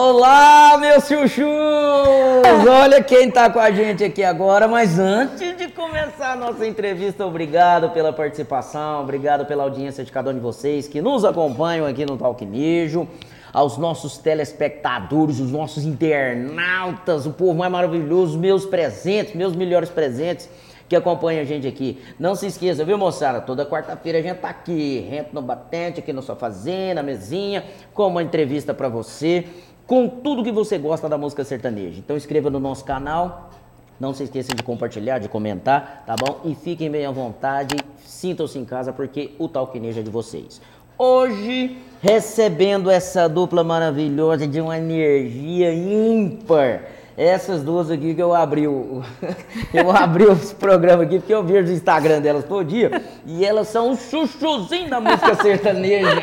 Olá, meus chuchus! Olha quem tá com a gente aqui agora, mas antes de começar a nossa entrevista, obrigado pela participação, obrigado pela audiência de cada um de vocês que nos acompanham aqui no Talquinejo, aos nossos telespectadores, os nossos internautas, o povo mais maravilhoso, meus presentes, meus melhores presentes que acompanha a gente aqui. Não se esqueça, viu, moçada? Toda quarta-feira a gente tá aqui, rento no batente, aqui na sua fazenda, mesinha, com uma entrevista para você com tudo que você gosta da música sertaneja. Então inscreva no nosso canal, não se esqueça de compartilhar, de comentar, tá bom? E fiquem bem à vontade, sintam-se em casa porque o Talquinejo é de vocês. Hoje, recebendo essa dupla maravilhosa de uma energia ímpar essas duas aqui que eu abri o. Eu abri os programas aqui, porque eu vejo o Instagram delas todo dia. E elas são um chuchuzinho da música sertaneja.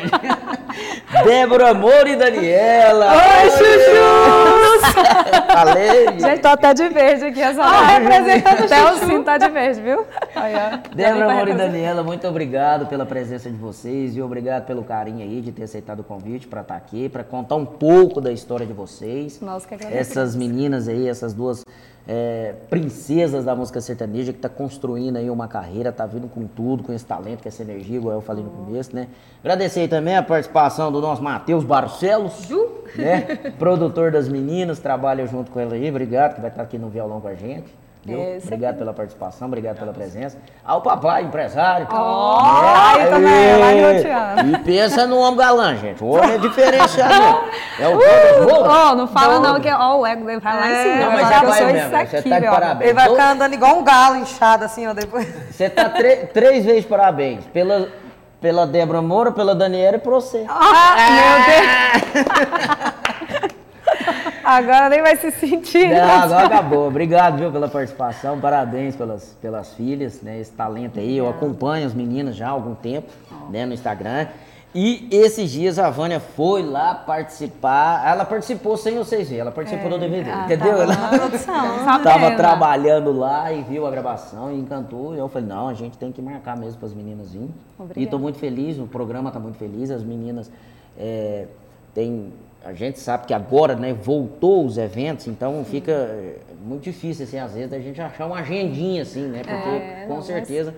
Débora Amor e Daniela. Oi, chuchus! Falei. Gente, tô até de verde aqui essa ah, representando Até o sim tá de verde, viu? Débora Amor e Daniela, muito obrigado pela presença de vocês e obrigado pelo carinho aí de ter aceitado o convite para estar tá aqui, para contar um pouco da história de vocês. Nossa, que Essas meninas aí, essas duas é, princesas da música sertaneja que está construindo aí uma carreira, tá vindo com tudo, com esse talento, com essa energia, igual eu falei no começo, né? Agradecer aí também a participação do nosso Matheus Barcelos, né? Produtor das meninas, trabalha junto com ela aí, obrigado, que vai estar tá aqui no violão com a gente. Viu? Obrigado pela participação, obrigado pela presença. Ao papai, empresário. Oh, né? aí também, E pensa no homem galã, gente. O homem é diferenciado. É o uh, oh, não fala não, que ó, o ego dele vai lá em cima. Não, mas é vai mesmo, você tá de parabéns. Ele vai ficar andando igual um galo inchado assim, ó, depois. Você tá três vezes parabéns. Pela, pela Débora Moura, pela Daniela e por você. Ah, meu Deus. Agora nem vai se sentir. Não, agora acabou. Obrigado, viu, pela participação. Parabéns pelas, pelas filhas, né? Esse talento aí. Eu acompanho as meninas já há algum tempo, né, no Instagram. E esses dias a Vânia foi lá participar. Ela participou sem vocês verem, ela participou é, do DVD, ah, entendeu? Tava na produção. tava trabalhando lá e viu a gravação e encantou. E eu falei, não, a gente tem que marcar mesmo para as meninas virem. E estou muito feliz, o programa está muito feliz, as meninas é, têm a gente sabe que agora, né, voltou os eventos, então fica eh, muito difícil, assim, às vezes, a gente achar uma agendinha, assim, né? Porque, é, com não, certeza,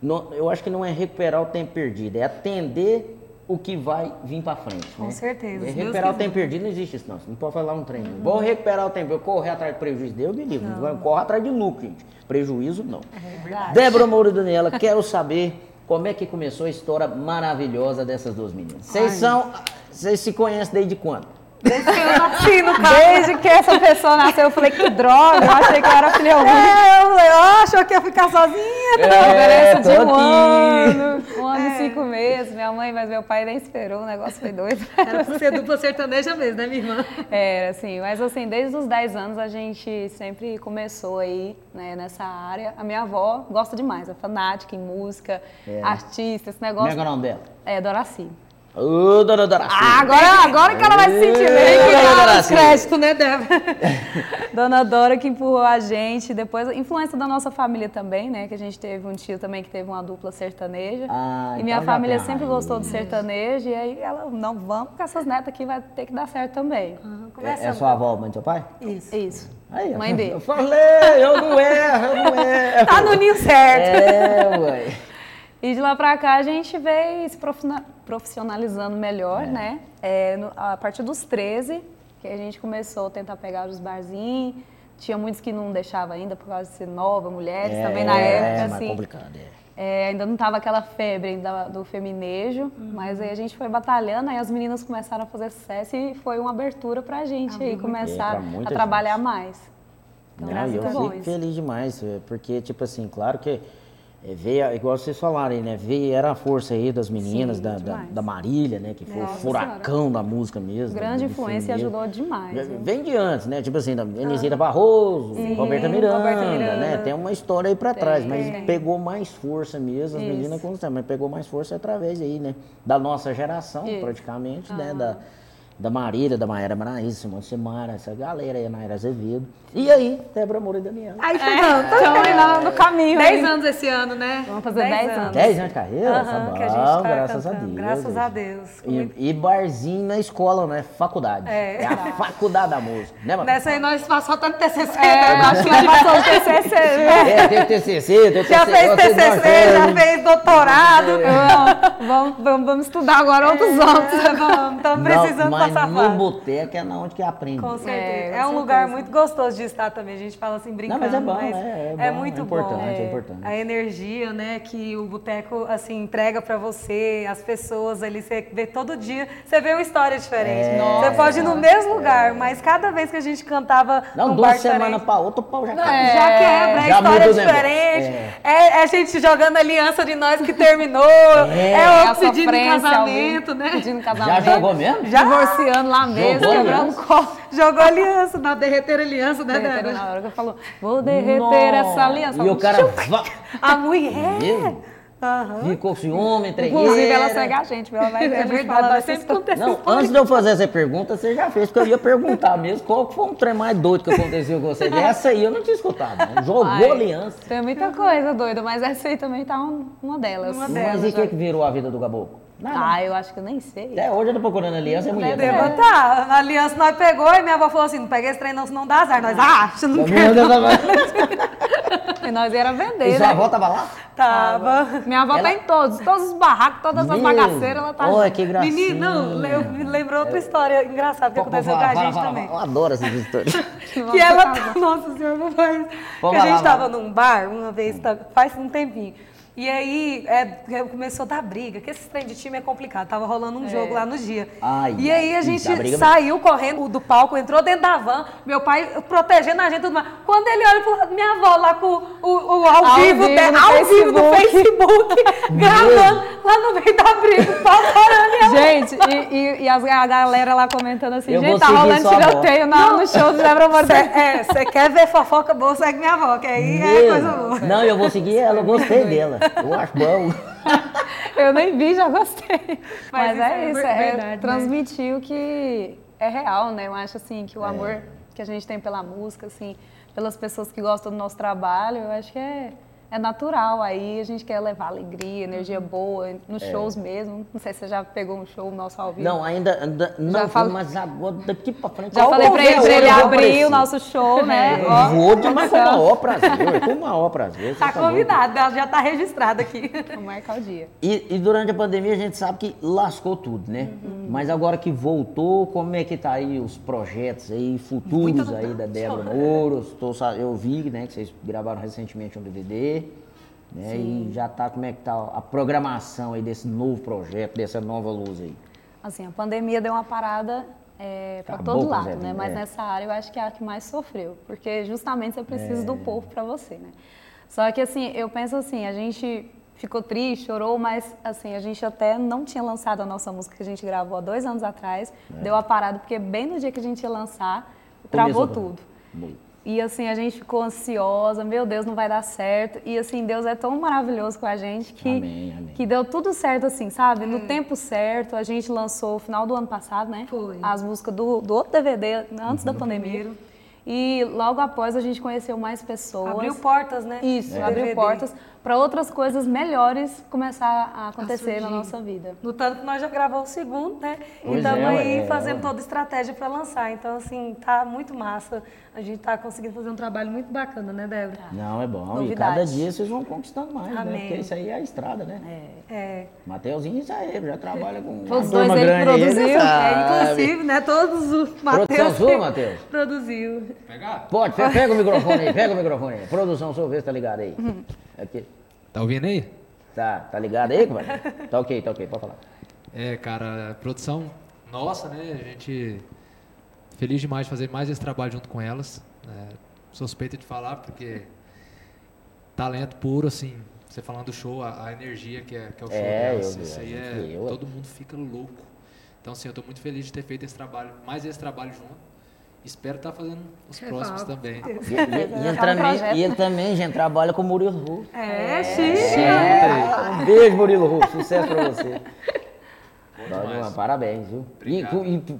não, eu acho que não é recuperar o tempo perdido, é atender o que vai vir para frente. Com né? certeza. É recuperar o tempo perdido não existe isso, não. Você não pode falar um trem. Uhum. Vou recuperar o tempo, eu correr atrás de prejuízo, Deus me livre. Corre atrás de lucro, gente. Prejuízo, não. É verdade. Débora Moura e Daniela, quero saber como é que começou a história maravilhosa dessas duas meninas. Vocês são vocês se conhecem desde quando? Desde que eu nasci, no caso. Desde que essa pessoa nasceu, eu falei, que droga, eu achei que eu era filha única. É, eu falei, oh, achou que ia ficar sozinha. É, não, tô um aqui. ano, um ano e é. cinco meses. Minha mãe, mas meu pai nem esperou, o negócio foi doido. Era pra ser dupla sertaneja mesmo, né, minha irmã? Era, assim, mas assim, desde os 10 anos a gente sempre começou aí, né, nessa área. A minha avó gosta demais, é fanática em música, é. artista, esse negócio. Como é, é o nome dela? É, Doraci. Ô, dona Doraci. Ah, agora, agora que ela vai se sentir bem. Que dá os créditos, né, Débora? dona Dora que empurrou a gente. Depois, influência da nossa família também, né? Que a gente teve um tio também que teve uma dupla sertaneja. Ah, e minha então família sempre gostou do sertanejo. E aí ela, não, vamos com essas netas aqui, vai ter que dar certo também. Uhum, é, é sua avó, mãe do seu pai? Isso. Isso. Aí, mãe dele. Eu falei, eu não erro, eu não erro. tá no ninho certo. É, ué. E de lá pra cá a gente veio se profissionalizando melhor, é. né? É, no, a partir dos 13, que a gente começou a tentar pegar os barzinhos. Tinha muitos que não deixavam ainda por causa de ser nova, mulheres é, também na época, é, assim. complicado, é. é. ainda não tava aquela febre ainda do feminejo, uhum. mas aí a gente foi batalhando, aí as meninas começaram a fazer sucesso e foi uma abertura pra gente ah, aí começar a trabalhar gente. mais. Então, não, eu fico feliz demais, porque, tipo assim, claro que é, veio, igual vocês falaram aí, né? Veio, era a força aí das meninas, Sim, da, da, da, Marília, né? Que foi Nossa o furacão senhora. da música mesmo. Grande influência e ajudou demais. Vem de antes, né? Tipo assim, da Elisita ah. Barroso, Sim, Roberta, Miranda, Roberta, Miranda, né? Tem uma história aí pra tem, trás, mas tem. pegou mais força mesmo, as Isso. meninas mas pegou mais força através aí, né? Da nossa geração, Isso. praticamente, né? Da, da Marília, da Maera Maraíza, Simone Simara, essa galera aí, a Naira Azevedo. E aí, Débora Moura e Daniela. Aí chegamos. Estamos aí no, no caminho. 10 aí. anos esse ano, né? Vamos fazer 10 anos. 10 anos de carreira? Aham, tá bom, que a gente tá graças a cantando. Deus. Graças a Deus. E, e barzinho na escola, né? Faculdade. É. a faculdade da música. Né, mano? Nessa aí nós passamos até no TCC. É, né? acho que nós passamos o TCC. né? É, tem TCC, tem Já TCC. fez vocês não TCC, já fazem. fez doutorado. Vamos, vamos, vamos, vamos estudar agora outros outros. É, vamos, estamos precisando não, mas passar no fase. boteco é na onde que aprende. Com certeza. É, É, com um lugar certeza. muito gostoso de estar também. A gente fala assim brincando, mas é bom, é, é bom, muito é importante, bom. é importante. A energia, né, que o boteco assim entrega pra você, as pessoas ali, você vê todo dia, você vê uma história diferente. É. você pode ir no mesmo lugar, mas cada vez que a gente cantava Não, num duas semanas pra outra, o pau já já quebra, é Já história muda o negócio. diferente. É. é a gente jogando aliança de nós que terminou. É, É a outro pedindo casamento, né? Pedindo Já casamento. jogou mesmo? Já. Divorciando lá mesmo, Jogou quebrando aliança? copo. Jogou aliança, na derreter aliança, né, Débora? na hora que falou, vou derreter essa aliança. E o cara va- A mulher. Mesmo? Aham. ficou ciúme, tregueira. Inclusive, ela segue a gente, ela vai ver É verdade, falar nós essas sempre acontece Não, antes de eu fazer essa pergunta, você já fez, porque eu ia perguntar mesmo qual que foi um trem mais doido que aconteceu com você. Essa aí eu não tinha escutado. né? Jogou Ai, aliança. Tem muita coisa doida, mas essa aí também tá um- uma delas. Uma Mas delas, e o que, que virou a vida do? Nada. Ah, eu acho que eu nem sei. Até hoje eu tô procurando aliança, é mulher. Deu, também. tá, a aliança nós pegou e minha avó falou assim: não pega esse trem não, senão dá azar. Nós, ah, você não quer. E nós era vender, E sua né? avó tava lá? Tava. Minha avó Ela- tá em todos, todos os barracos, todas as bagaceiras, ela tá Olha junto. que gracinha. Menino, não, eu me lembrou outra história engraçada que aconteceu com a gente também. Eu adoro essas histórias. Que ela, nossa senhora, papai. Que a gente lá, tava lá. num bar uma vez, tá- faz um tempinho. E aí é, começou a dar briga, que esse trem de time é complicado. Tava rolando um jogo lá no dia. Ai, e aí a gente saiu correndo do palco, entrou dentro da van, meu pai protegendo a gente tudo mais. Quando ele olha pro lado, minha avó lá com o, o ao, Ao vivo, vivo ao vivo no Facebook. Facebook, gravando lá no meio da briga, o pau parando. Gente, e, e, e as, a galera lá comentando assim, Eu gente, tá rolando tiroteio na- no show do Cê, Moura. é, você quer ver fofoca boa, segue minha avó, que aí é Meu, coisa boa. Não, eu vou seguir ela, eu gostei dela. Eu acho bom. Eu nem vi, já gostei. Mas, isso é é isso, ver- é verdade, né? transmitir o que é real, né? Eu acho assim que o amor que a gente tem pela música, assim, pelas pessoas que gostam do nosso trabalho, eu acho que é, é natural. Aí a gente quer levar alegria, energia boa, nos shows mesmo. Não sei se você já pegou um show nosso ao vivo. Não, ainda, ainda não, Já falo- mas agora daqui pra frente. Já falei pra ele, pra ele abrir aparecer. o nosso show, né? Eu Ó, vou demais com o maior prazer, com o maior prazer. Tá doido. convidada, ela já tá registrada aqui. Vamos marcar o dia. E, e durante a pandemia a gente sabe que lascou tudo, né? Uhum. Mas agora que voltou, como é que tá aí os projetos aí, futuros aí da Débora sa- Eu vi, né, que vocês gravaram recentemente um DVD, né? E já tá, como é que tá a programação aí desse novo projeto, dessa nova luz aí? Assim, a pandemia deu uma parada é, para todo lado, Zé né? Mas é. nessa área eu acho que é a que mais sofreu, porque justamente você precisa É. do povo para você, né? Só que assim, eu penso assim, a gente ficou triste, chorou, mas assim, a gente até não tinha lançado a nossa música que a gente gravou há dois anos atrás, deu a parada, porque bem no dia que a gente ia lançar, travou É. Tudo. Bom. E assim, a gente ficou ansiosa, meu Deus, não vai dar certo. E assim, Deus é tão maravilhoso com a gente que, Amém, amém. que deu tudo certo, assim, sabe? No tempo certo, a gente lançou no final do ano passado, né? Foi. As músicas do, do outro DVD, antes Uhum. da pandemia. E logo após a gente conheceu mais pessoas. Abriu portas, né? Isso, O abriu DVD. portas para outras coisas melhores começar a acontecer na surgir. nossa vida. No tanto que nós já gravamos o segundo, né? Pois e estamos é, aí ué, fazendo é. toda a estratégia para lançar. Então, assim, tá muito massa. A gente tá conseguindo fazer um trabalho muito bacana, né, Débora? Não, é bom. E Novidade. cada dia vocês vão conquistando mais, né? Amém. Porque isso aí é a estrada, né? É. Mateuzinho já é, já trabalha com Todos dois ele grande produziu. você É, inclusive, né? Todos os Produção Matheus sua, Matheus? produziu. Pode, pe- pega o microfone aí, pega o microfone aí. Produção, sua vez, tá ligado aí. Aqui. Tá ouvindo aí? Tá, tá ligado aí, compadre? Tá ok, tá ok, pode falar. É, cara, produção nossa, né? A gente feliz demais de fazer mais esse trabalho junto com elas. suspeita de falar porque talento puro, assim. Você falando do show, a, a energia que é, que é o show É, delas, eu isso aí é. é. todo mundo fica louco. Então, assim, eu tô muito feliz de ter feito esse trabalho, mais esse trabalho junto. Espero estar fazendo os próximos também. E, e- e ele, É também, projeto. e ele também, gente, trabalha com o Murilo Russo. É. É, um beijo, Murilo Russo. Sucesso pra você. Dá Parabéns, viu? E, Obrigado. e-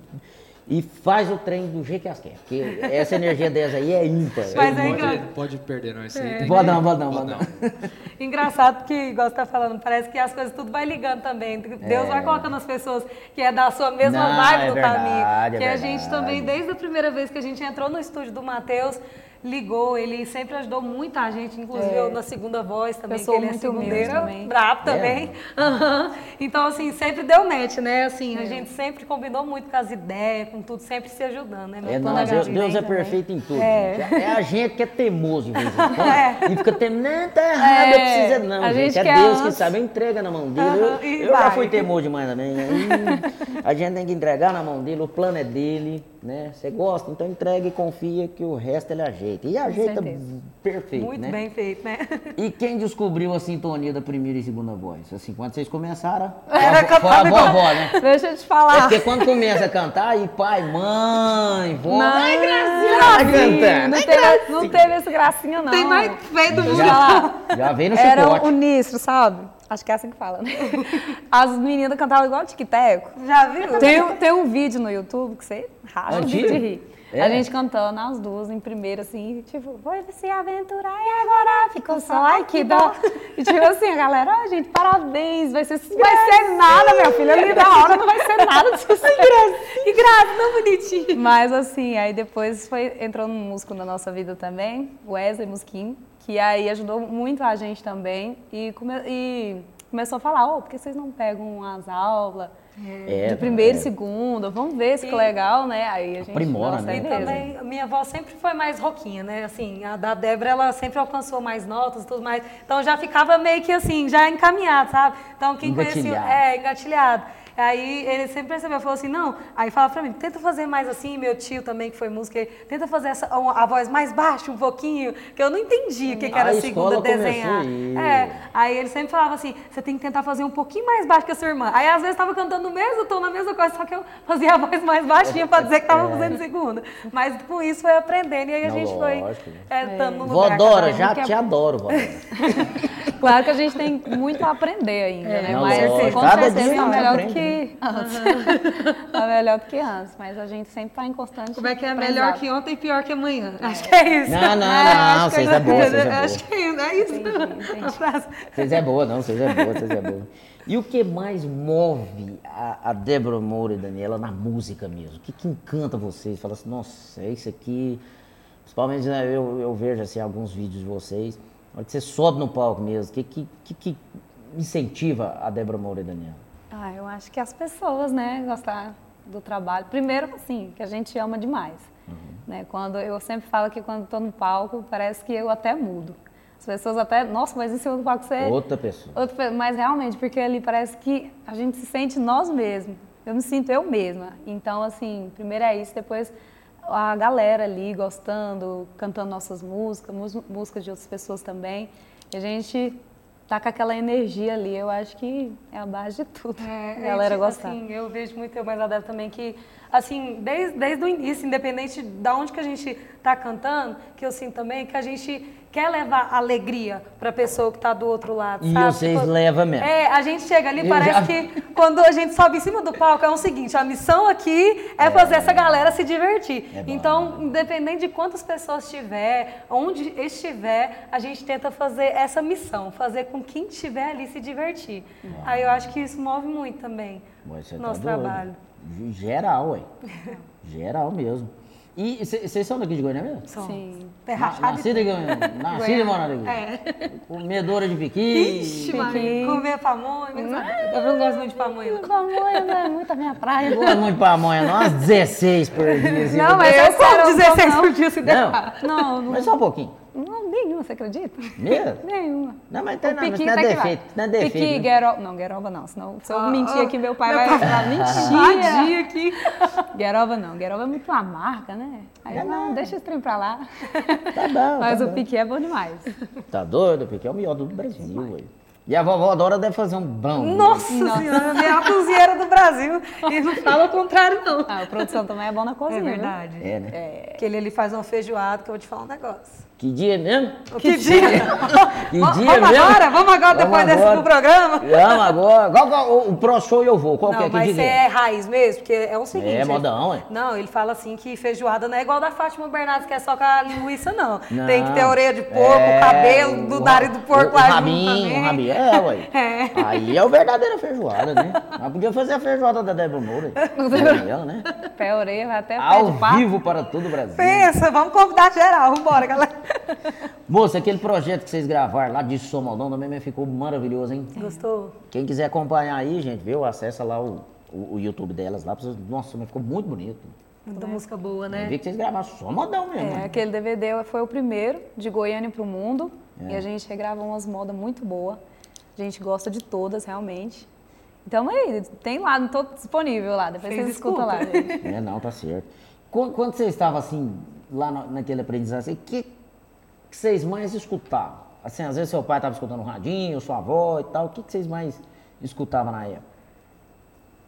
e faz o trem do jeito que elas querem. Porque essa energia delas aí é ímpar. Mas é é. Pode, pode perder, não. Isso aí tem Pode que- não, pode não, pode pode Engraçado que, igual você tá falando, parece que as coisas tudo vai ligando também. Deus vai colocando as pessoas que é da sua mesma Não, vibe é no verdade, caminho. é que a gente também, desde a primeira vez que a gente entrou no estúdio do Matheus, ligou, ele sempre ajudou muito a gente, inclusive É. eu na segunda voz também, Eu sou que ele é muito humilde segundeiro, também. brabo É. também. Aham. Então, assim, sempre deu match, né? Assim, a gente sempre combinou muito com as ideias, com tudo, sempre se ajudando, né? É, Meu plano Deus, Deus é perfeito em tudo. É. gente. É a gente que é teimoso, quando. É. E fica temendo, não, tá errado, eu É, preciso. Não, a gente, gente é quer Deus que sabe, entrega na mão dele. Eu eu já fui teimoso demais também. né? A gente tem que entregar na mão dele, o plano é dele, né? Você gosta, então entrega e confia que o resto ele ajeita. E ajeita certeza. perfeito, Muito né? bem feito, né? E quem descobriu a sintonia da primeira e segunda voz? Assim, quando vocês começaram, Era a, foi a vovó, né? Deixa eu te É falar. porque quando começa a cantar, e pai, mãe, vó, Não, ai, gracinha, Gracinha, vai cantando. Não teve, não teve esse gracinha, não. Tem mais feio do mundo. Já, já veio no Era chicote. o Nistro, sabe? Acho que é assim que fala, né? As meninas cantavam igual tic-teco. Já viu? Tem, um- tem um vídeo no YouTube que você racha de rir. É? A gente cantando as duas em primeira, assim, tipo, foi se aventurar e agora ficou só, ai que dó. E tipo assim, a galera, ó, gente, parabéns, vai ser, vai ser nada, minha filha, ali na hora não vai ser nada disso. Que graça, não bonitinho. Mas assim, aí depois foi, entrou um músico na nossa vida também, Wesley Musquin, que aí ajudou muito a gente também e, come- e começou a falar, ô, por que vocês não pegam as aulas É, de primeiro é. e segundo? Vamos ver se que legal, né? Aí a gente Aprimora, nossa, né? é E mesmo. também, minha avó sempre foi mais roquinha, né? Assim, a da Débora, ela sempre alcançou mais notas e tudo mais. Então já ficava meio que assim, já encaminhado, sabe? Então quem conhecia. Engatilhado. É, engatilhado. Aí ele sempre percebeu, falou assim, não, aí fala pra mim, tenta fazer mais assim, meu tio também, que foi músico, ele, tenta fazer essa, a voz mais baixa um pouquinho, que eu não entendi o que, que era A segunda desenhar. É, aí ele sempre falava assim, você tem que tentar fazer um pouquinho mais baixo que a sua irmã. Aí às vezes tava cantando o mesmo tom, na mesma coisa, só que eu fazia a voz mais baixinha pra dizer que tava fazendo segunda. Mas com isso foi aprendendo e aí a Não, gente foi lógico, né? é, estando no lugar. Dora, cada vez já que é- te adoro, vó. Claro que a gente tem muito a aprender ainda, né? Não, Mas lógico, com certeza tá gente melhor do aprende, que antes. tá melhor do que antes, mas a gente sempre tá em constante Como é que é melhor que ontem e pior que amanhã? Acho que é isso. Não, não, É, não, acho que vocês eu- é boa, vocês é boa. Acho que é isso, é isso. Entendi. Vocês é boa, não, vocês é boa, vocês é boa. E o que mais move a, a Débora Moura e Daniela na música mesmo? O que, que encanta vocês? Fala assim, nossa, é isso aqui. Principalmente né, eu, eu vejo assim, alguns vídeos de vocês. Na hora que você sobe no palco mesmo, o que, que, que, que incentiva a Débora Moura e Daniela? Ah, eu acho que as pessoas, né, gostar do trabalho. Primeiro, assim, que a gente ama demais. Né? Quando eu sempre falo que quando estou no palco, parece que eu até mudo. As pessoas até, nossa, mas em cima do palco você é Outra pessoa. outra mas realmente, porque ali parece que a gente se sente nós mesmos. Eu me sinto eu mesma. Então, assim, primeiro é isso, depois a galera ali gostando, cantando nossas músicas, músicas de outras pessoas também. E a gente tá com aquela energia ali, eu acho que é a base de tudo. É, a galera tipo gostar. Assim, eu vejo muito eu mais a Débora também que, assim, desde, desde o início, independente de onde que a gente tá cantando, que eu sinto também que a gente quer levar alegria pra pessoa que tá do outro lado, E sabe? vocês Tipo, levam mesmo. É, a gente chega ali, Eu parece já- que quando a gente sobe em cima do palco é o seguinte, a missão aqui é, fazer essa galera se divertir. É então, independente de quantas pessoas tiver, onde estiver, a gente tenta fazer essa missão, fazer com quem estiver ali se divertir. Aí eu acho que isso move muito também você o tá nosso doido. trabalho. Geral, ué. Geral mesmo. E vocês são daqui de Goiânia mesmo? Somos. Sim. E Nascida em Goiânia. Nascida e morada aqui. É. Comedora de piqui. Ixi, Piqui. comer pamonha. mas Eu não gosto muito de pamonha. não. Pamonha não é muito a minha praia. Não gosto muito de pamonha, não. Umas 16 por dia. assim, Não, eu- mas Eu como quero, 16 não. por dia se deixar. Não, Não, não, mas só um pouquinho. Não, nenhuma, você acredita? Mesmo? Nenhuma. Não, mas tem O não, mas piqui não é tá defeito. Não é defeito. Piqui, né? gueroba. Não, gueroba não. Senão, se eu Ah, mentir ah, aqui, meu pai meu vai falar, mentira. Aqui. Gueroba não. Gueroba é muito amarga, né? Aí eu, não, deixa esse trem pra lá. Tá bom, Mas tá o bom. piqui é bom demais. Tá doido? O piqui é o melhor do Brasil, velho. E a vovó Dora deve fazer um bom. Nossa senhora, minha cozinheira melhor do Brasil. E não fala o contrário, não. Ah, a produção também é bom na cozinha. É viu? verdade. É, né? Que ele, ele faz uma feijoada, que eu vou te falar um negócio. Que dia mesmo? Que dia? Que Vamos dia mesmo? agora? Vamos agora, depois Vamos desse agora. pro programa? Vamos agora. Qual, qual, o, o Pro Show eu vou. Qual que é? Não, Que mas você que é raiz mesmo, porque é o seguinte. É, modão, é. Não, ele fala assim que feijoada não é igual da Fátima Bernardes, que é só com a linguiça, não. Não. Tem que ter orelha de porco, É, o cabelo do nariz do porco o, lá o junto rabinho, também. o rabinho. É, ué. É. Aí é o verdadeiro feijoada, né? Mas podia fazer a feijoada da Débora Moura. Ela, né? Pé, orelha, vai até pé Ao vivo para todo o Brasil. Pensa, vamos convidar geral, vambora, galera. Moça, aquele projeto que vocês gravaram lá de Somaldão também ficou maravilhoso, hein? Gostou? Quem quiser acompanhar aí, gente, viu? Acessa lá o, o, o YouTube delas lá. vocês- Nossa, mas ficou muito bonito. Muita música boa, Eu né? vi que vocês gravaram Somaldão mesmo. É, né? aquele DVD foi o primeiro de Goiânia para o mundo. É. E a gente regravou umas modas muito boas. A gente gosta de todas, realmente. Então aí, tem lá, não tô disponível lá. Depois Vocês vocês escutam lá, escutam. gente. É, não, tá certo. Quando, quando você estava assim, lá na- naquele aprendizado, o que, que vocês mais escutavam? Assim, às vezes seu pai estava escutando um radinho, sua avó e tal. O que, que vocês mais escutavam na época?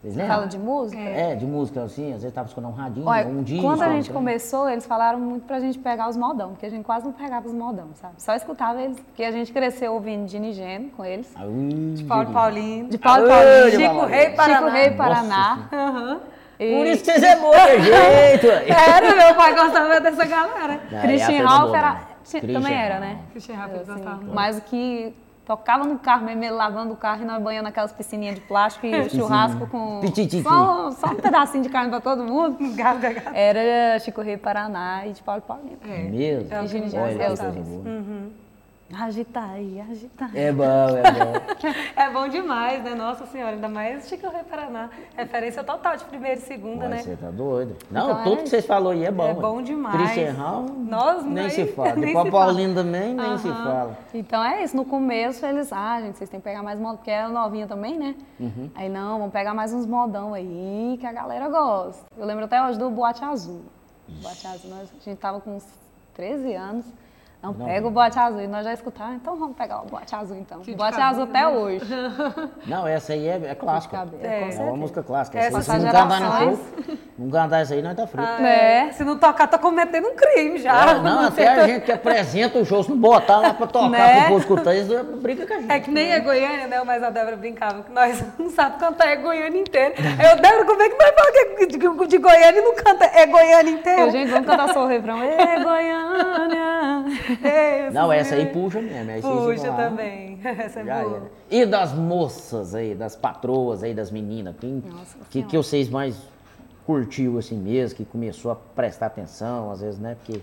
Vocês lembram? Fala de música? É, de música assim, às vezes estava escutando um radinho, Olha, um disco. quando a gente começou, eles falaram muito pra gente pegar os modão, porque a gente quase não pegava os modão, sabe? Só escutava eles, porque a gente cresceu ouvindo Gini Gênio com eles. Ai, ui, Paulo gente. Paulinho. De Paulo Aê, Paulinho, de Chico Paulo Rei Paulinho. Paraná. Chico Rei Paraná. Aham. E Por isso que vocês é boa de jeito. Era, meu pai gostava dessa galera. Não, Christian é Ralph era, né? Christian também era, né? Christian Ralph Assim, mas o que tocava no carro mesmo, ele lavando o carro e nós banhando aquelas piscininhas de plástico e churrasco com só, só um pedacinho de carne pra todo mundo. Gato, gato. Era Chico Rei Paraná e de Paulo Paulinho. É mesmo? É o que Gini Olha, Gênio, que eu coisa sei. boa. Agita aí, agita aí. É bom, é bom. É bom demais, né? Nossa Senhora, ainda mais Chico Rei Paraná. Referência total de primeira e segunda, Mas né? você tá doido. Não, Então é tudo que vocês falaram aí é bom. É bom demais. Christian Ralph, Nós, nem se fala. nem Depois se a Paulinho também, nem se Aham. fala. Então é isso, no começo eles, ah, gente, vocês têm que pegar mais modão, porque era novinha também, né? Uhum. Aí não, vamos pegar mais uns modão aí que a galera gosta. Eu lembro até hoje do Boate Azul. Boate Azul, nós, a gente tava com uns 13 anos. Não, pega o Boate Azul. E nós já escutávamos, então vamos pegar o Boate Azul então. de Boate Azul até hoje. Não, essa aí é, é clássica. É, com uma música clássica. Essa se não cantar no show, não cantar essa aí, nós tá frito. Ah, É. é. Se não tocar, tá cometendo um crime já. É, não, até a gente que apresenta o show, se não botar lá pra tocar Né? pro povo escutar, eles brincam com a gente. É que nem é Goiânia, né? Mas a Débora brincava que nós não sabemos cantar é Goiânia inteira. Eu, Débora, como é que nós falamos que é de, de Goiânia e não canta é Goiânia Eu, inteira? gente, vamos cantar só o refrão. Ê, Goiânia! É, Não, essa aí meninos- puxa mesmo. Aí Puxa também. Essa é Já boa. era. E das moças aí, das patroas aí, das meninas, quem Nossa que, que vocês mais curtiu assim mesmo, que começou a prestar atenção, às vezes, né? Porque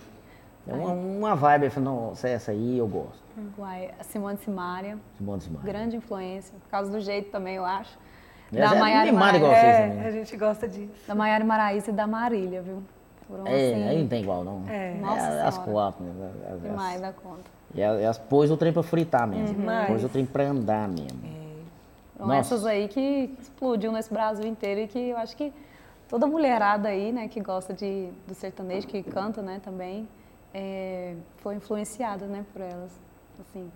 é uma, uma vibe, nossa, essa aí eu gosto. Uai, a Simone Simaria, Simone Simaria. grande influência, por causa do jeito também, eu acho. Essa é Maiara Maraíza- também. É, a gente gosta disso. Da Maiara Maraíza e da Marília, viu? Foram É, assim, aí não tem igual não. É. Nossa as Senhora. quatro, né? As- as- demais da conta. E elas, elas pôs o trem pra fritar mesmo. Demais. Pôs o trem pra andar mesmo. Então Nossa. essas aí que explodiu nesse Brasil inteiro e que eu acho que toda mulherada aí, né, que gosta de, do sertanejo, que canta, né, também, é, foi influenciada, né, por elas, assim,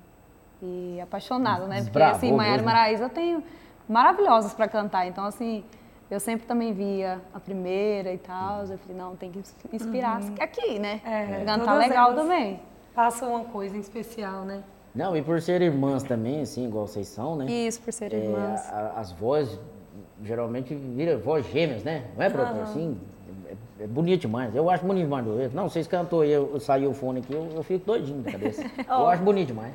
e apaixonada, né, porque Desbravou assim, Maiara mesmo. Maraíza tem maravilhosas para cantar, então assim, eu sempre também via a primeira e tal, eu falei, não, tem que inspirar aqui, né, É, cantar todas legal também. Passa uma coisa em especial, né? Não, e por ser irmãs também, assim, igual vocês são, né? Isso, por serem É, irmãs. a- as vozes geralmente viram voz gêmeas, né? Não é, produtor? Assim, é, é bonito demais. Eu acho bonito demais. do- Não, vocês cantou aí, eu, eu saí o fone aqui, eu, eu fico doidinho da cabeça. Eu acho bonito demais.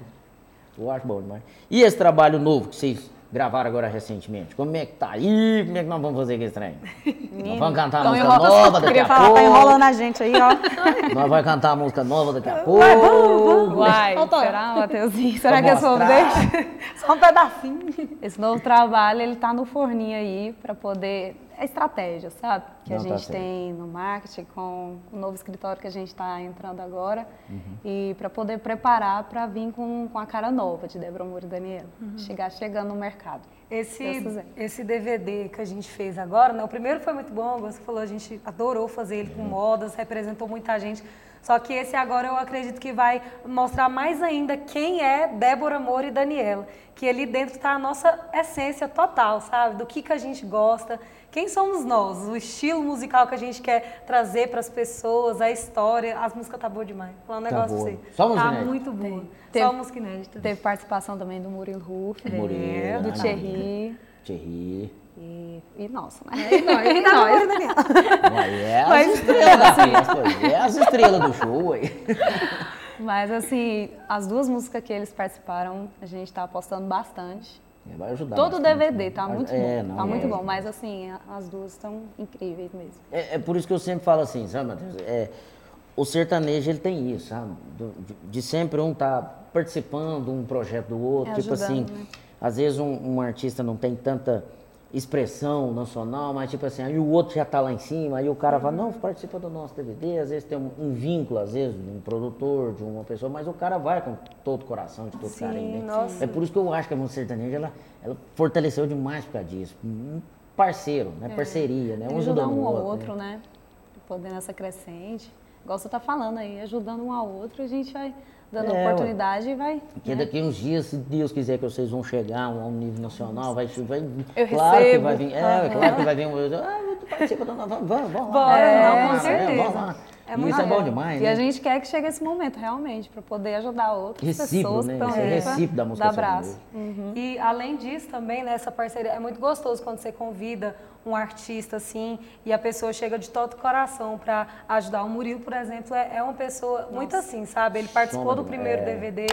Eu acho bom demais. E esse trabalho novo que vocês gravaram agora recentemente? Como é que tá aí? Como é que nós vamos fazer com esse trem? Nós vamos cantar a música nova daqui Queria a falar, pouco. tá enrolando a gente aí, ó. Nós vamos cantar a música nova daqui a pouco. Uai, Volta. será, Mateuzinho? Será que esse povo mostrar. deixa? Só um pedacinho. Esse novo trabalho, ele tá no forninho aí para poder... É estratégia, sabe? Que a Não, tá gente certo. tem no marketing com o novo escritório que a gente está entrando agora. Uhum. E para poder preparar para vir com, com a cara nova de Débora Moura e Daniela. Chegar chegando no mercado. Esse, esse DVD que a gente fez agora, né? O primeiro foi muito bom, você falou, a gente adorou fazer ele com modas, representou muita gente. Só que esse agora eu acredito que vai mostrar mais ainda quem é Débora Moura e Daniela. Que ali dentro está a nossa essência total, sabe? Do que, que a gente gosta, quem somos nós, o estilo musical que a gente quer trazer para as pessoas, a história. As músicas tá boa demais. Vou falar um Tá negócio boa. pra você. Só música Tá inédita? muito boa. Tem. Só música inédita. Teve participação também do Murilo Ruff, Murilo, do né? Thierry Thierry. E, e nossa, né? E nós, e nós. e Daniela. Ué, é as Mas- estrelas festa, ué. é as estrelas do show, aí. Mas assim, as duas músicas que eles participaram, a gente tá apostando bastante. Vai ajudar Todo o bastante, DVD né? tá muito É, bom. não, tá muito é. bom, mas assim, as duas estão incríveis mesmo. É, é por isso que eu sempre falo assim, sabe, Matheus? É, o sertanejo, ele tem isso, sabe? De, de sempre um tá participando um projeto do outro. É, tipo ajudando, assim, né? às vezes um, um artista não tem tanta expressão nacional, mas tipo assim, aí o outro já tá lá em cima, aí o cara fala, não, participa do nosso DVD, às vezes tem um, um vínculo, às vezes, de um produtor, de uma pessoa, mas o cara vai com todo o coração, de todo Sim, carinho. né? nossa. É por isso que eu acho que a música sertaneja, ela, ela fortaleceu demais por causa disso. Um parceiro, né? Parceria, né? Um ajudando um ao outro. outro, né? Poder nessa crescente. Igual você tá falando aí, ajudando um ao outro, a gente vai dando É, oportunidade e vai. Porque né? daqui uns dias, se Deus quiser que vocês vão chegar a um nível nacional, vai, vai Eu claro que recebo. vai vir, é, claro que vai vir um, ah, participa, da- vamos, vamos, vamos lá. Bora, É, com vamos lá, é, certeza. vamos lá. É muito isso é bom demais, E né? a gente quer que chegue esse momento, realmente, para poder ajudar outras Recíproco, pessoas. né? que estão é recíproco da música Dar abraço. E além disso também, nessa parceria, é muito gostoso quando você convida um artista assim e a pessoa chega de todo o coração para ajudar. O Murilo, por exemplo, é, é uma pessoa muito assim, sabe? Ele participou Soma do primeiro é. DVD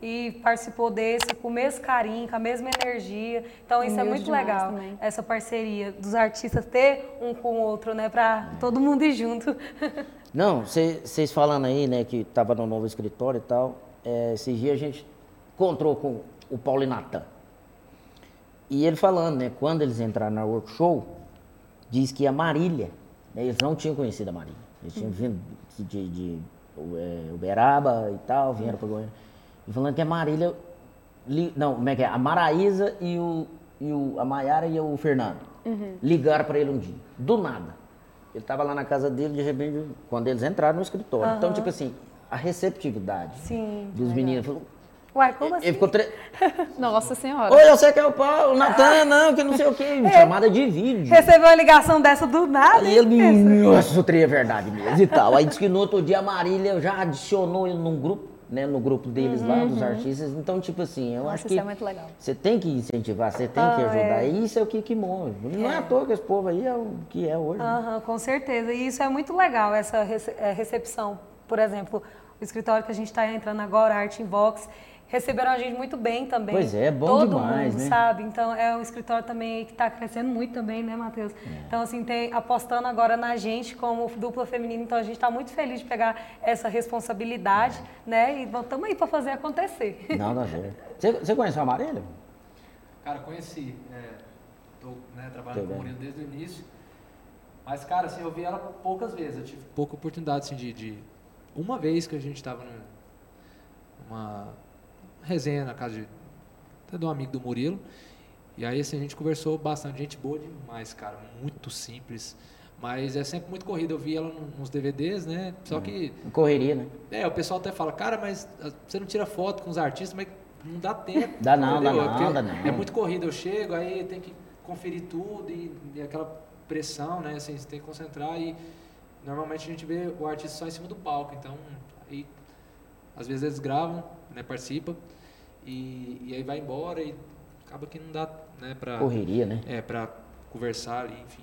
e participou desse com o mesmo carinho, com a mesma energia. Então isso é Humilde muito demais legal, também. essa parceria dos artistas ter um com o outro, né? Para todo mundo ir junto. Não, vocês falando aí, né, que tava no novo escritório e tal, é, esses dias a gente encontrou com o Paulo e Natan. E ele falando, né, quando eles entraram na workshop, diz que a Marília, né, eles não tinham conhecido a Marília. Eles tinham vindo de, de, de é, Uberaba e tal, vieram para Goiânia. E falando que a Marília, li- não, como é que é? A Maraísa e, o, e o, a Maiara e o Fernando ligaram para ele um dia, do nada. Ele estava lá na casa dele, de repente, quando eles entraram no escritório. Então, tipo assim, a receptividade Sim, dos meninos. Falou, Uai, como assim? ele ficou tre... Nossa Senhora. Oi, eu sei que é o Paulo, o Natan, não, que não sei o quê. Chamada de vídeo. Recebeu uma ligação dessa do nada. Aí ele, nossa, o trem é verdade mesmo e tal. Aí disse que no outro dia a Marília já adicionou ele num grupo, né? No grupo deles lá, dos artistas. Então, tipo assim, eu Nossa, acho isso que é muito legal. você tem que incentivar, você tem que Ah, ajudar. é. E isso é o que, que move. Não é à toa que esse povo aí é o que é hoje. né? Aham, com certeza. E isso é muito legal, essa rece- eh, recepção. Por exemplo, o escritório que a gente está entrando agora, a Art Inbox, receberam a gente muito bem também. Pois é, bom Todo demais, mundo, né? sabe? Então, é um escritório também que está crescendo muito também, né, Matheus? É. Então, assim, tem, apostando agora na gente como dupla feminina. Então, a gente está muito feliz de pegar essa responsabilidade, né? E estamos aí para fazer acontecer. Não, certo. Você, você conhece a Marília? Cara, conheci. É, tô né, trabalhando com o. Murilo desde o início. Mas, cara, assim, eu vi ela poucas vezes. Eu tive pouca oportunidade, assim, de... de- Uma vez que a gente tava num- numa resenha na casa de, até de um amigo do Murilo. E aí, assim, a gente conversou bastante. Gente boa demais, cara. Muito simples. Mas é sempre muito corrida. Eu vi ela nos DVDs, né? Só que... Correria, né? É, o pessoal até fala, cara, mas ah, você não tira foto com os artistas, mas não dá tempo. Dá não, dá entendeu? não, É dá não. É muito corrida, eu chego, aí tem que conferir tudo e, e aquela pressão, né? Assim, você tem que concentrar e normalmente a gente vê o artista só em cima do palco, então aí às vezes eles gravam, né, participam e, e aí vai embora e acaba que não dá, né, pra, Correria, né? é, pra conversar ali, enfim.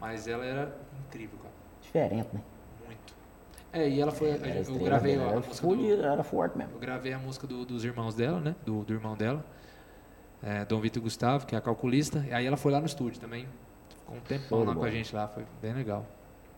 Mas ela era incrível, cara. Diferente, né? Muito. É, e ela foi. Era eu estrela gravei dela, a era, música full- do, era forte mesmo. Eu gravei a música do- dos irmãos dela, né? Do, do irmão dela. é, Dom Vitor Gustavo, que é a calculista. E aí ela foi lá no estúdio também. Ficou um tempão Show lá com a gente lá, foi bem legal.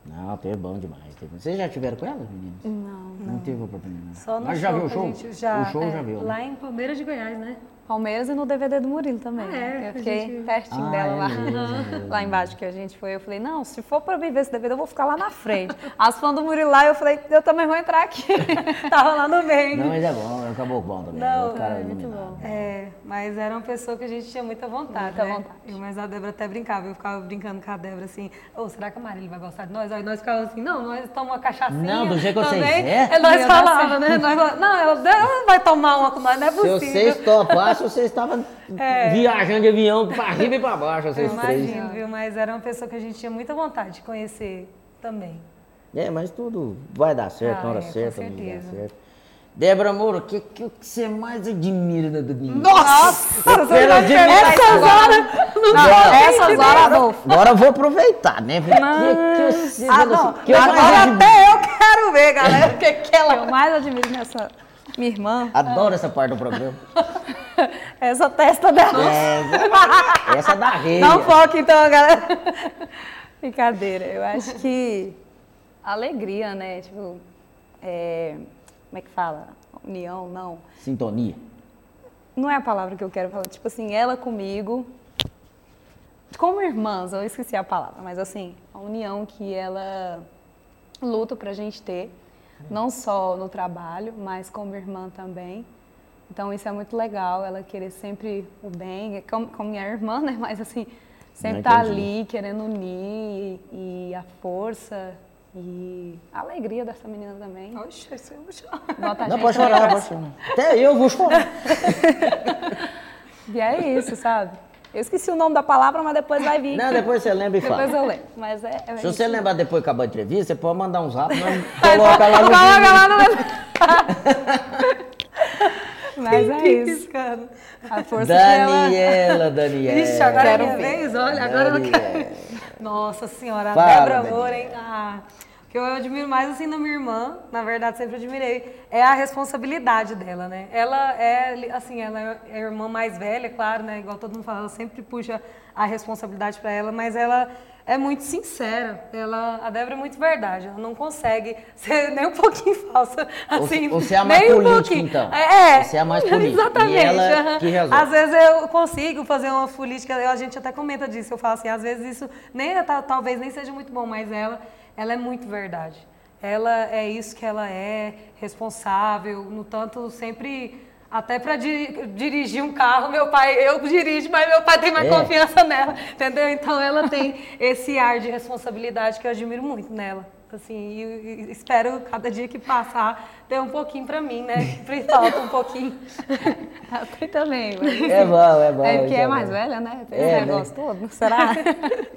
Não, teve bom demais. Teve... Vocês já tiveram com ela, meninos? Não. Não teve oportunidade. Só no Mas já show viu o show? já- o show é, já viu. né? Lá em Palmeiras de Goiás, né? Palmeiras e no DVD do Murilo também. Ah, é? né? Eu A fiquei gente- pertinho Ah, dela é lá, mesmo? lá embaixo que a gente foi. Eu falei, não, se for pra mim ver esse DVD, eu vou ficar lá na frente. As fãs do Murilo lá, eu falei, eu também vou entrar aqui. Tava lá no meio. Não, mas é bom, acabou bom também. Não, o cara é muito iluminado. bom. É, mas era uma pessoa que a gente tinha muita vontade, Muita né? vontade. Eu, mas a Débora até brincava, eu ficava brincando com a Débora assim, ô, será que a Marília vai gostar de nós? Aí nós ficávamos assim, não, nós tomamos uma cachaçinha Não, do jeito que vocês também. é. É, nós falávamos, né? Nós não, ela vai tomar uma com nós, não é Se possível. vocês topassem, vocês estavam É. viajando de avião pra riba e pra baixo, Eu vocês três. imagino, viu? Mas era uma pessoa que a gente tinha muita vontade de conhecer também. É, mas tudo vai dar certo, Ah, na hora é, com certa, dá certeza. certo. Débora Moura, o que, que, você mais admira da Dani? Nossa! Eu quero admirar Essas horas! Não, Essas horas, Adolfo. Agora eu vou aproveitar, né? Que, que você Ah, não. que eu Agora admiro? até eu quero ver, galera, o que, que ela... eu mais admiro nessa minha irmã, Adoro essa parte do programa. essa testa dela. É, essa é da rede. Não foca então, galera. Brincadeira. Eu acho que alegria, né? Tipo, é, como é que fala? União, não. Sintonia. Não é a palavra que eu quero falar. Tipo assim, ela comigo, como irmãs, eu esqueci a palavra, mas assim, a união que ela luta pra gente ter, não só no trabalho, mas como irmã também. Então isso é muito legal, ela querer sempre o bem, como, como minha irmã, né? Mas assim, sempre Não tá entendi. ali querendo unir e a força e a alegria dessa menina também. Oxe, isso eu vou chorar. Bota a Não, pode chorar, pode chorar. Até eu vou chorar. E é isso, sabe? Eu esqueci o nome da palavra, mas depois vai vir. Não, depois você lembra e fala. Depois eu lembro. Mas é. é Se isso. você lembrar depois que acabar a entrevista, você pode mandar uns rápidos, nós coloca lá no Coloca lá no. Mas é isso. Piscando. A força que ela. Daniela, Daniela. Ixi, agora é Quero minha ver. vez? Olha, agora eu não Daniela. quero. Nossa senhora, a Fala, Débora Daniela. Moura, hein? Ah, o que eu admiro mais assim na minha irmã, na verdade sempre admirei, é a responsabilidade dela, né? Ela é, assim, ela é a irmã mais velha, claro, né? Igual todo mundo fala, ela sempre puxa a responsabilidade para ela, mas ela é muito sincera. Ela, a Débora é muito verdade. Ela não consegue ser nem um pouquinho falsa. Assim, você é a mais nem um política, pouquinho. então. É. Você é a mais política. E Exatamente. ela aham. que resolve. Às vezes eu consigo fazer uma política, a gente até comenta disso, eu falo assim, às vezes isso nem é- ta- talvez nem seja muito bom, mas ela, ela é muito verdade. Ela é isso que ela é, responsável, no tanto sempre até para dirigir um carro, meu pai, eu dirijo, mas meu pai tem mais É. confiança nela, entendeu? Então ela tem esse ar de responsabilidade que eu admiro muito nela. Assim, e, espero cada dia que passar ter um pouquinho para mim, né? Falta um pouquinho. Tem também. mas- É bom, é bom. É porque isso é mais bom. velha, né? Tem É, esse né? negócio todo. Será?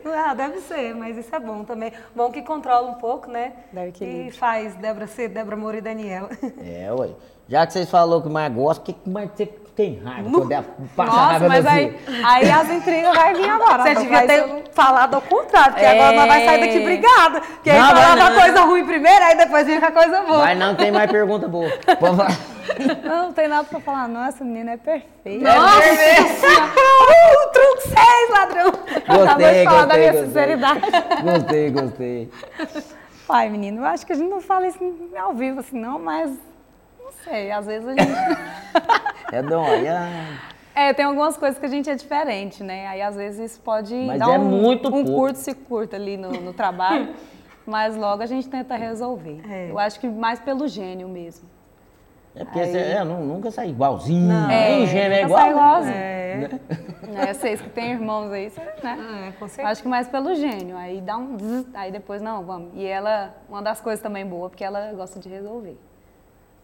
Ah, deve ser, mas isso é bom também. Bom que controla um pouco, né? Dá equilíbrio. E faz Débora ser Débora Moura e Daniela. É, ué. Já que vocês falaram que mais gosta, o que que mais você tem raiva? Quando é- passa Nossa, raiva mas no aí, aí as intrigas vai vir agora. Você devia ter falado ao contrário, porque agora nós vai sair daqui É. brigada. Porque aí Não, vai falava não. a coisa ruim primeiro, aí depois vinha com a coisa boa. Mas não tem mais pergunta boa. Pode falar. Não, não tem nada pra falar. Nossa, menina é perfeita. Nossa senhora! Uh, truque 6, ladrão! Acabou de Gostei, falar da gostei, minha gostei. sinceridade. Gostei, gostei. Pai, menino, eu acho que a gente não fala isso ao vivo assim, não, mas não sei, às vezes a gente. É dóia. É, tem algumas coisas que a gente é diferente, né? Aí às vezes isso pode Mas dar é um, muito um curto se curto ali no, no trabalho, mas logo a gente tenta resolver. É. Eu acho que mais pelo gênio mesmo. É porque Aí- você é, nu- nunca sai igualzinho. Não. Nem gêmeo é igual. sai igualzinho. É, É, vocês que têm irmãos aí, cê, né? é, com certeza. Acho que mais pelo gênio. Aí dá um zzz, aí depois, não, vamos. E ela, uma das coisas também boa, porque ela gosta de resolver.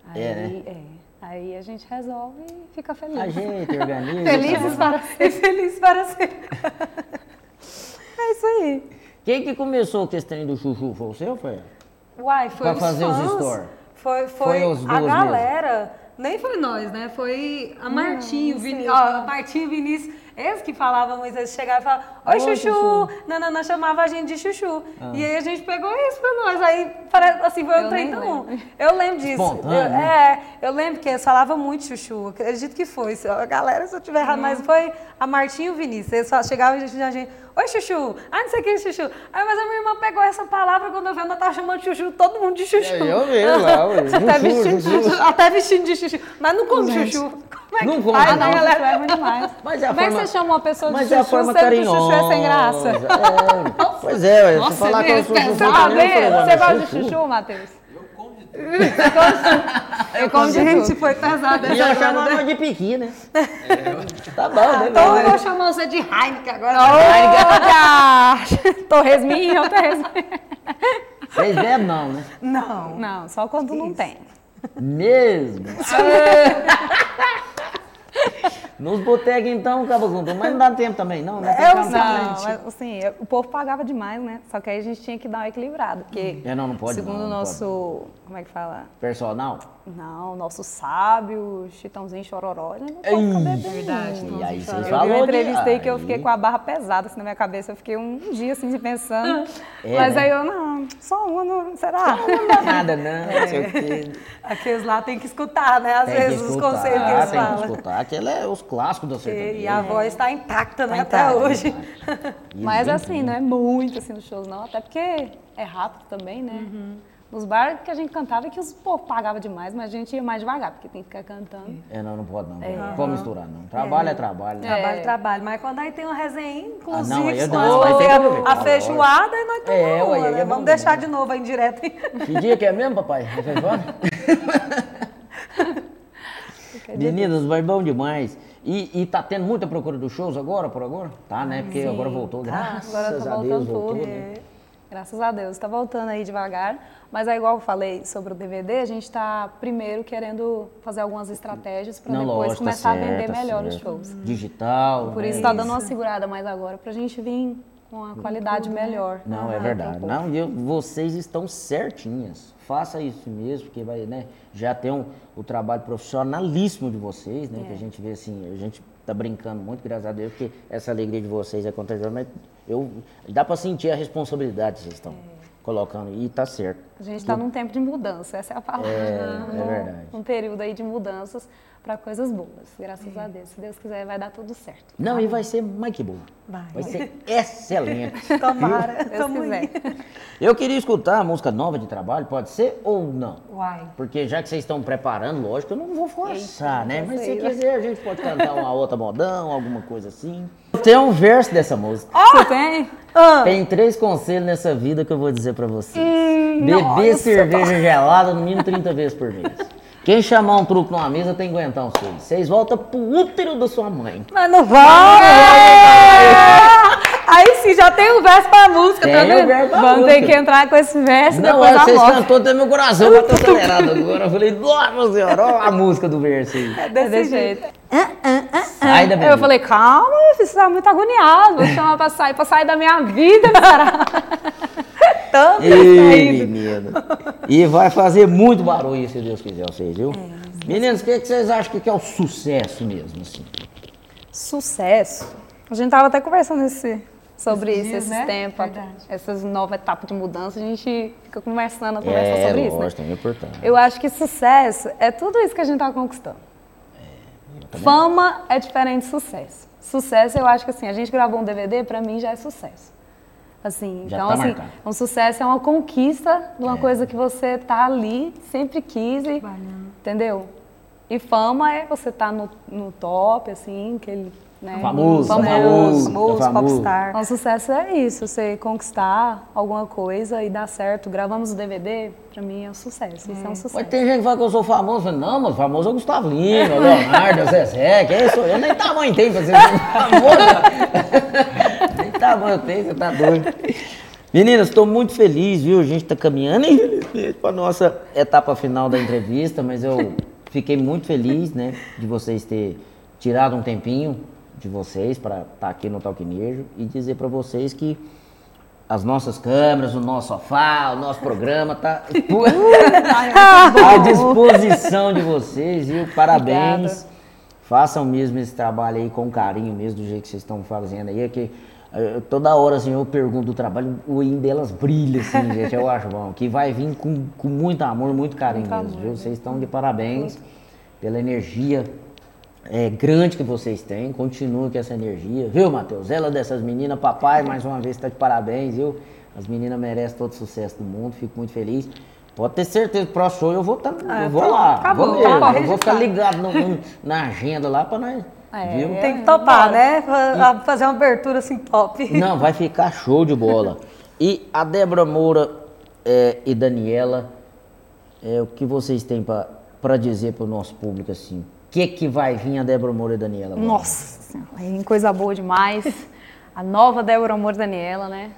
Aí, É, né? é. Aí a gente resolve e fica feliz. A gente organiza. Felizes para E feliz para sempre. É isso aí. Quem que começou com esse trem do chuchu? Foi você ou foi? Uai, foi Pra os fazer os fãs, stories. Foi, foi, Foi os a galera. Nem foi nós, né? Foi a Martinho, Vini, ó, Martinho Vinícius. Eles que falavam, às vezes chegavam e falavam, Oi, Oi, Chuchu! Chuchu. Nanana chamava a gente de Chuchu. E aí a gente pegou isso pra nós. Aí, assim, foi um trem tão... Eu lembro disso. Espontâneo, Eu- né? é, eu lembro que eles falavam muito Chuchu. Acredito que foi. Se- A galera, se eu tiver errado, mas foi a Martinho e o Vinícius. Eles só chegavam e a gente, a gente, Oi, Chuchu! Ah, não sei o que, Chuchu. Aí, mas a minha irmã pegou essa palavra quando eu vi, ela tava chamando Chuchu, todo mundo de Chuchu. É, eu vi lá, ué. Até Chuchu, vestindo de Chuchu. chuchu. Até vestindo de chuchu. Mas não come Gente. chuchu. Não Ai, conta, não, não. chuchu é ruim demais. Mas é a Como é que forma- você chama uma pessoa de Mas é a chuchu forma sendo que o carinhosa. chuchu é sem graça? É. Pois é, ué, Nossa, se falar que eu sou chuchu pesado, também, eu hein? falei, Você gosta de chuchu? chuchu, Matheus? Eu como gente, foi pesado E essa eu agora, chamava né? de piqui, né? Tá bom, né? Então eu vou chamar você de Heineken agora. Olha! Torresminho, torresminho. Vocês bebem não, né? Não. Não, só quando não tem. Mesmo. Nos botecos então, Cabo Junto, mas não dá tempo também, não, né? Tem É. Não, mas, assim, o povo pagava demais, né? Só que aí a gente tinha que dar uma equilibrada, porque É, não, não pode segundo não, o não nosso, como é que fala? Personal? Não, o nosso sábio, Chitãozinho Chororó, ele não pode ficar bebendo verdade. E aí vocês Eu aí que eu fiquei com a barra pesada assim na minha cabeça. Eu fiquei um dia assim pensando. É, mas né? aí eu, não, só uma, não, será? Não dá nada, não, não sei o quê. Aqueles lá tem que escutar, né? Às Tem que vezes os escutar, conselhos que eles tem que falam. escutar. Aquele é os clássicos da sertaneja. E a voz está intacta, né? Tá Até hoje. Mas vem assim, não é muito assim nos shows, não. Até porque é rápido também, né? Nos bares que a gente cantava, é que os povo pagava demais, mas a gente ia mais devagar, porque tem que ficar cantando. É, não, não pode não. Não pode misturar, não. Trabalho é, trabalho. né? Trabalho, trabalho. Mas quando aí tem uma resenha, inclusive, Ah, não, eu tem a, a feijoada e nós tomamos É, uma, né? é bom Vamos deixar demais. de novo aí em direto. Que dia que é mesmo, papai? Embora? Meninas, vai bom demais. E, e tá tendo muita procura dos shows agora, por agora? Tá, né? Porque agora voltou, graças Agora tá a voltando Deus, voltou. tudo. né? Graças a Deus, tá voltando aí devagar. Mas é igual eu falei sobre o DVD, a gente tá primeiro querendo fazer algumas estratégias para depois lógico, tá começar a certo, vender tá melhor os certo. shows. Digital. Por né? isso tá dando uma segurada mais agora pra gente vir com uma qualidade melhor. Não, é Ah, verdade. então, Não, e eu- vocês estão certinhas. Faça isso mesmo, porque vai, né? Já tem um, o trabalho profissionalíssimo de vocês, né? Que É. a gente vê assim, a gente tá brincando muito, graças a Deus, porque essa alegria de vocês é contagiosa, mas eu, dá para sentir a responsabilidade que vocês estão É. colocando e tá certo. A gente tá num tempo de mudança, essa é a palavra. É, é verdade. Um período aí de mudanças para coisas boas. Graças a Deus. Se Deus quiser, vai dar tudo certo. Não, e vai ser mais que bom. Vai. ser excelente. Tomara. Deus Tamo quiser. aí. Eu queria escutar a música nova de trabalho, pode ser ou não? Uai. Porque já que vocês estão preparando, lógico, eu não vou forçar, né? Eita, Mas se quiser, a gente pode cantar uma outra modão, alguma coisa assim. Tem um verso dessa música. Você tem? Tem três conselhos nessa vida que eu vou dizer pra vocês. Hum, Beber nossa, cerveja gelada no mínimo 30 vezes por mês. Quem chamar um truque numa mesa tem que aguentar um seis. Vocês voltam pro útero da sua mãe. Mas não vai! Aí sim, já tem o verso pra música, Tem tá vendo? Vamos ter que entrar com esse verso Não, depois é, da vocês morte. cantou até meu coração, eu tô acelerado agora. Eu falei, nossa senhora, olha a música do verso aí. É desse jeito. Sai da Aí minha eu falei, calma, você tá muito agoniado. Vou chamar pra sair, pra sair da minha vida, cara. Tanto Ei, menino. E vai fazer muito barulho, se Deus quiser, vocês, viu? Meninos, o que, que vocês acham que é o sucesso mesmo, assim? Sucesso. A gente tava até conversando esse, sobre Esses isso dias, esses né? tempos, essas novas etapas de mudança, a gente fica conversando, conversando É, sobre isso, né? lógico, é importante. Eu acho que sucesso é tudo isso que a gente tá conquistando. Fama é diferente de sucesso. Sucesso, eu acho que assim, a gente gravou um DVD, pra mim já é sucesso. Assim, Já então tá assim, marcado. um sucesso é uma conquista de uma É. coisa que você tá ali, sempre quis, e, entendeu? E fama é você tá no, no top, assim, aquele, né? Famoso, famoso. famoso. Famoso, É famoso. popstar. Então, sucesso é isso, você conquistar alguma coisa e dar certo. Gravamos o DVD, pra mim é um sucesso. Isso é um sucesso. Mas tem gente que fala que eu sou famoso. Não, mas famoso é o Gustavo Lima, Leonardo, Zezé, quem sou eu? Nem tamanho tem pra ser famoso. Nem tamanho eu tenho, você tá doido. Meninas, estou muito feliz, viu? A gente está caminhando para nossa etapa final da entrevista, mas eu fiquei muito feliz, né, de vocês ter tirado um tempinho de vocês para estar aqui no Talquinejo e dizer para vocês que as nossas câmeras, o nosso sofá, o nosso programa tá à disposição de vocês, viu? Parabéns. Obrigada. Façam mesmo esse trabalho aí com carinho mesmo, do jeito que vocês estão fazendo aí, é que eh, toda hora assim eu pergunto do trabalho, o olhinho delas brilha assim, gente, eu acho bom, que vai vir com, com muito amor, muito carinho Muito mesmo, amor, viu? Vocês estão de parabéns pela energia é, grande que vocês têm, continue com essa energia, viu, Matheus? Ela dessas meninas, papai, mais uma vez está de parabéns, viu? As meninas merecem todo o sucesso do mundo, fico muito feliz. Pode ter certeza, pro show eu vou, tá, Ah, eu vou pronto, lá. acabou, vou, mesmo, acabou, eu vou ficar ligado no- no- na agenda lá pra nós. É. Viu? Tem que topar, né? Fa- Fazer uma abertura assim top. Não, vai ficar show de bola. E a Débora Moura é, e Daniela, é, o que vocês têm pra dizer pro nosso público assim? O que que vai vir a Débora Moura e Daniela? agora? Nossa, coisa boa demais. A nova Débora Amor Daniela, né?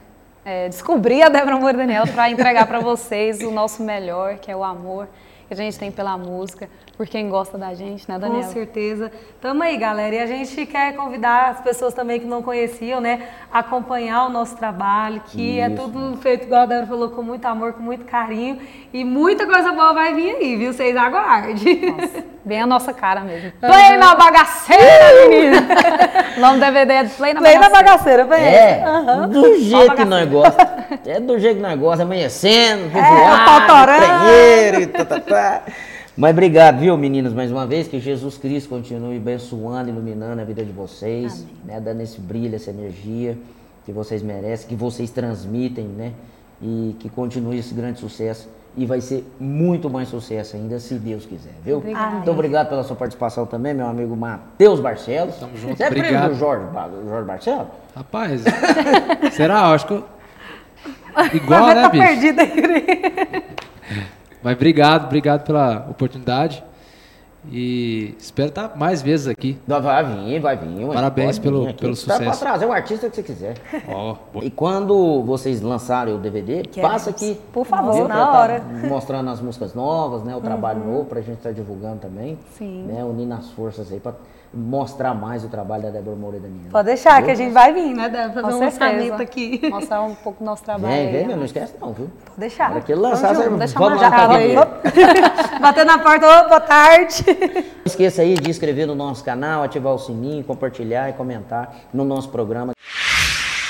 É, descobri a Débora Amor Daniela para entregar para vocês o nosso melhor, que é o amor que a gente tem pela música, por quem gosta da gente, né, Com Daniela? certeza. Tamo aí, galera. E a gente quer convidar as pessoas também que não conheciam, né, a acompanhar o nosso trabalho, que é Isso. tudo feito, igual a Débora falou, com muito amor, com muito carinho. E muita coisa boa vai vir aí, viu? Vocês aguardem. Bem a nossa cara mesmo. Play na bagaceira, menina! o nome do DVD é Play na Play na bagaceira. bagaceira, bem. É, do jeito que nós gostamos. É do jeito que nós gostamos, amanhecendo, É, o pau torando. prenheiro e tá, tá, tá. Mas obrigado, viu, meninas, mais uma vez. Que Jesus Cristo continue abençoando, iluminando a vida de vocês, né, dando esse brilho, essa energia que vocês merecem, que vocês transmitem, né? E que continue esse grande sucesso. E vai ser muito mais sucesso ainda, se Deus quiser, viu? Obrigada. Muito obrigado pela sua participação também, meu amigo Matheus Barcelos. Tamo junto, Você é primo obrigado. do Jorge, Jorge Barcelos? Rapaz, será? Eu Acho que eu... Igual, Vai né, tá bicho? perdida. Mas obrigado, obrigado pela oportunidade. E espero estar mais vezes aqui. Não, Vai vir, vai vir. ué. Parabéns Pode pelo- vir pelo Dá pra sucesso. trazer o artista que você quiser. Ó, E quando vocês lançarem o DVD, passa aqui. Por favor, viu? na tá hora. mostrando as músicas novas, né? O trabalho novo pra gente estar divulgando também. Sim. Né? Unindo as forças aí pra mostrar mais o trabalho da Débora Moura e. Pode deixar, que a gente vai vir, né, Débora? Com Fazer um certeza. lançamento aqui. Mostrar um pouco do nosso trabalho. Vem, vem, não esquece não, viu? Pode deixar. Para que lançar, junto, você- deixa vamos pra aí. Bater na porta, ô, boa tarde. Não esqueça aí de inscrever no nosso canal, ativar o sininho, compartilhar e comentar no nosso programa.